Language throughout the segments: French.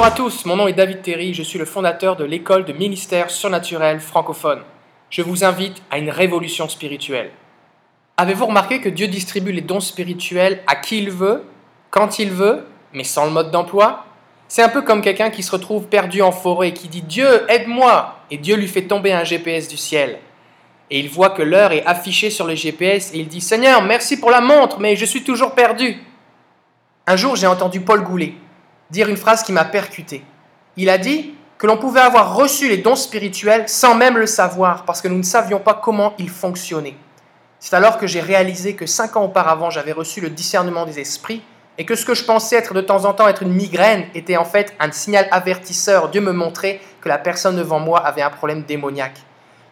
Bonjour à tous, mon nom est David Terry, je suis le fondateur de l'école de ministère surnaturel francophone. Je vous invite à une révolution spirituelle. Avez-vous remarqué que Dieu distribue les dons spirituels à qui il veut, quand il veut, mais sans le mode d'emploi? C'est un peu comme quelqu'un qui se retrouve perdu en forêt et qui dit Dieu, aide-moi Et Dieu lui fait tomber un GPS du ciel. Et il voit que l'heure est affichée sur le GPS et il dit Seigneur, merci pour la montre, mais je suis toujours perdu. Un jour, j'ai entendu Paul Goulet dire une phrase qui m'a percuté. Il a dit que l'on pouvait avoir reçu les dons spirituels sans même le savoir, parce que nous ne savions pas comment ils fonctionnaient. C'est alors que j'ai réalisé que cinq ans auparavant, j'avais reçu le discernement des esprits, et que ce que je pensais être de temps en temps être une migraine était en fait un signal avertisseur. Dieu me montrait que la personne devant moi avait un problème démoniaque.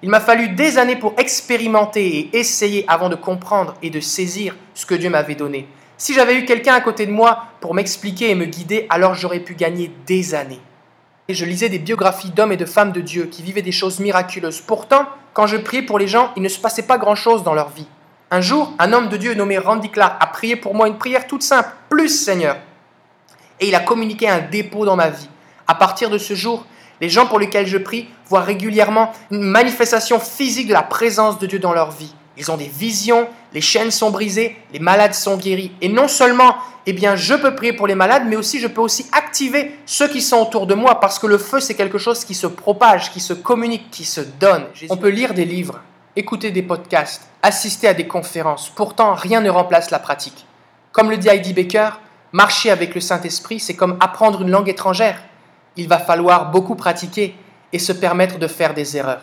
Il m'a fallu des années pour expérimenter et essayer avant de comprendre et de saisir ce que Dieu m'avait donné. Si j'avais eu quelqu'un à côté de moi pour m'expliquer et me guider, alors j'aurais pu gagner des années. Et je lisais des biographies d'hommes et de femmes de Dieu qui vivaient des choses miraculeuses. Pourtant, quand je priais pour les gens, il ne se passait pas grand-chose dans leur vie. Un jour, un homme de Dieu nommé Randy Clark a prié pour moi une prière toute simple, plus Seigneur. Et il a communiqué un dépôt dans ma vie. À partir de ce jour, les gens pour lesquels je prie voient régulièrement une manifestation physique de la présence de Dieu dans leur vie. Ils ont des visions, les chaînes sont brisées, les malades sont guéris. Et non seulement, eh bien, je peux prier pour les malades, mais aussi je peux aussi activer ceux qui sont autour de moi, parce que le feu, c'est quelque chose qui se propage, qui se communique, qui se donne. On peut lire des livres, écouter des podcasts, assister à des conférences. Pourtant, rien ne remplace la pratique. Comme le dit Heidi Baker, marcher avec le Saint-Esprit, c'est comme apprendre une langue étrangère. Il va falloir beaucoup pratiquer et se permettre de faire des erreurs.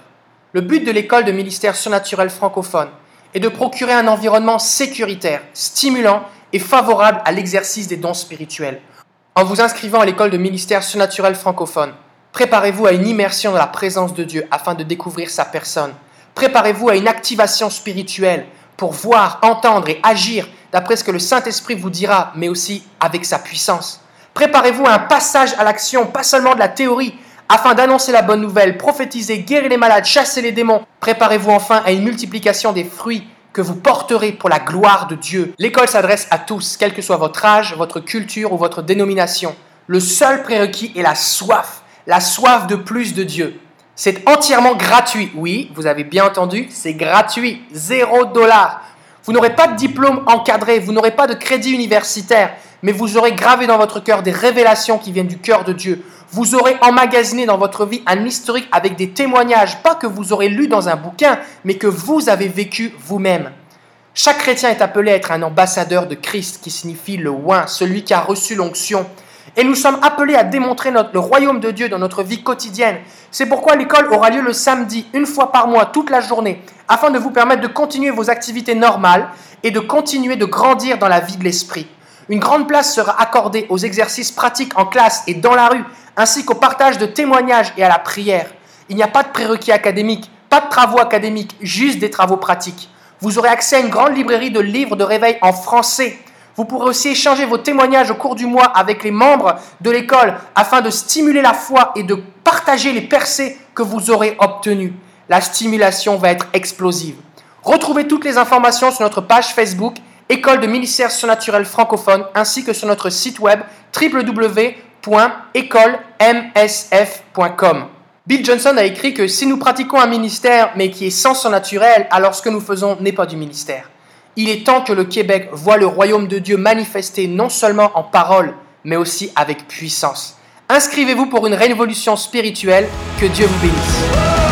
Le but de l'école de ministère surnaturel francophone, et de procurer un environnement sécuritaire, stimulant et favorable à l'exercice des dons spirituels. En vous inscrivant à l'école de ministère surnaturel francophone, préparez-vous à une immersion dans la présence de Dieu afin de découvrir sa personne. Préparez-vous à une activation spirituelle pour voir, entendre et agir d'après ce que le Saint-Esprit vous dira, mais aussi avec sa puissance. Préparez-vous à un passage à l'action, pas seulement de la théorie, afin d'annoncer la bonne nouvelle, prophétiser, guérir les malades, chasser les démons. Préparez-vous enfin à une multiplication des fruits que vous porterez pour la gloire de Dieu. L'école s'adresse à tous, quel que soit votre âge, votre culture ou votre dénomination. Le seul prérequis est la soif, la soif de plus de Dieu. C'est entièrement gratuit. Oui, vous avez bien entendu, c'est gratuit. Zéro dollar. Vous n'aurez pas de diplôme encadré, vous n'aurez pas de crédit universitaire, mais vous aurez gravé dans votre cœur des révélations qui viennent du cœur de Dieu. Vous aurez emmagasiné dans votre vie un historique avec des témoignages, pas que vous aurez lu dans un bouquin, mais que vous avez vécu vous-même. Chaque chrétien est appelé à être un ambassadeur de Christ, qui signifie le oin, celui qui a reçu l'onction. Et nous sommes appelés à démontrer le royaume de Dieu dans notre vie quotidienne. C'est pourquoi l'école aura lieu le samedi, une fois par mois, toute la journée, afin de vous permettre de continuer vos activités normales et de continuer de grandir dans la vie de l'esprit. Une grande place sera accordée aux exercices pratiques en classe et dans la rue, ainsi qu'au partage de témoignages et à la prière. Il n'y a pas de prérequis académiques, pas de travaux académiques, juste des travaux pratiques. Vous aurez accès à une grande librairie de livres de réveil en français. Vous pourrez aussi échanger vos témoignages au cours du mois avec les membres de l'école afin de stimuler la foi et de partager les percées que vous aurez obtenues. La stimulation va être explosive. Retrouvez toutes les informations sur notre page Facebook École de ministère surnaturel francophone ainsi que sur notre site web www.écolemsf.com. Bill Johnson a écrit que si nous pratiquons un ministère mais qui est sans surnaturel, alors ce que nous faisons n'est pas du ministère. Il est temps que le Québec voit le royaume de Dieu manifesté non seulement en parole, mais aussi avec puissance. Inscrivez-vous pour une révolution spirituelle. Que Dieu vous bénisse.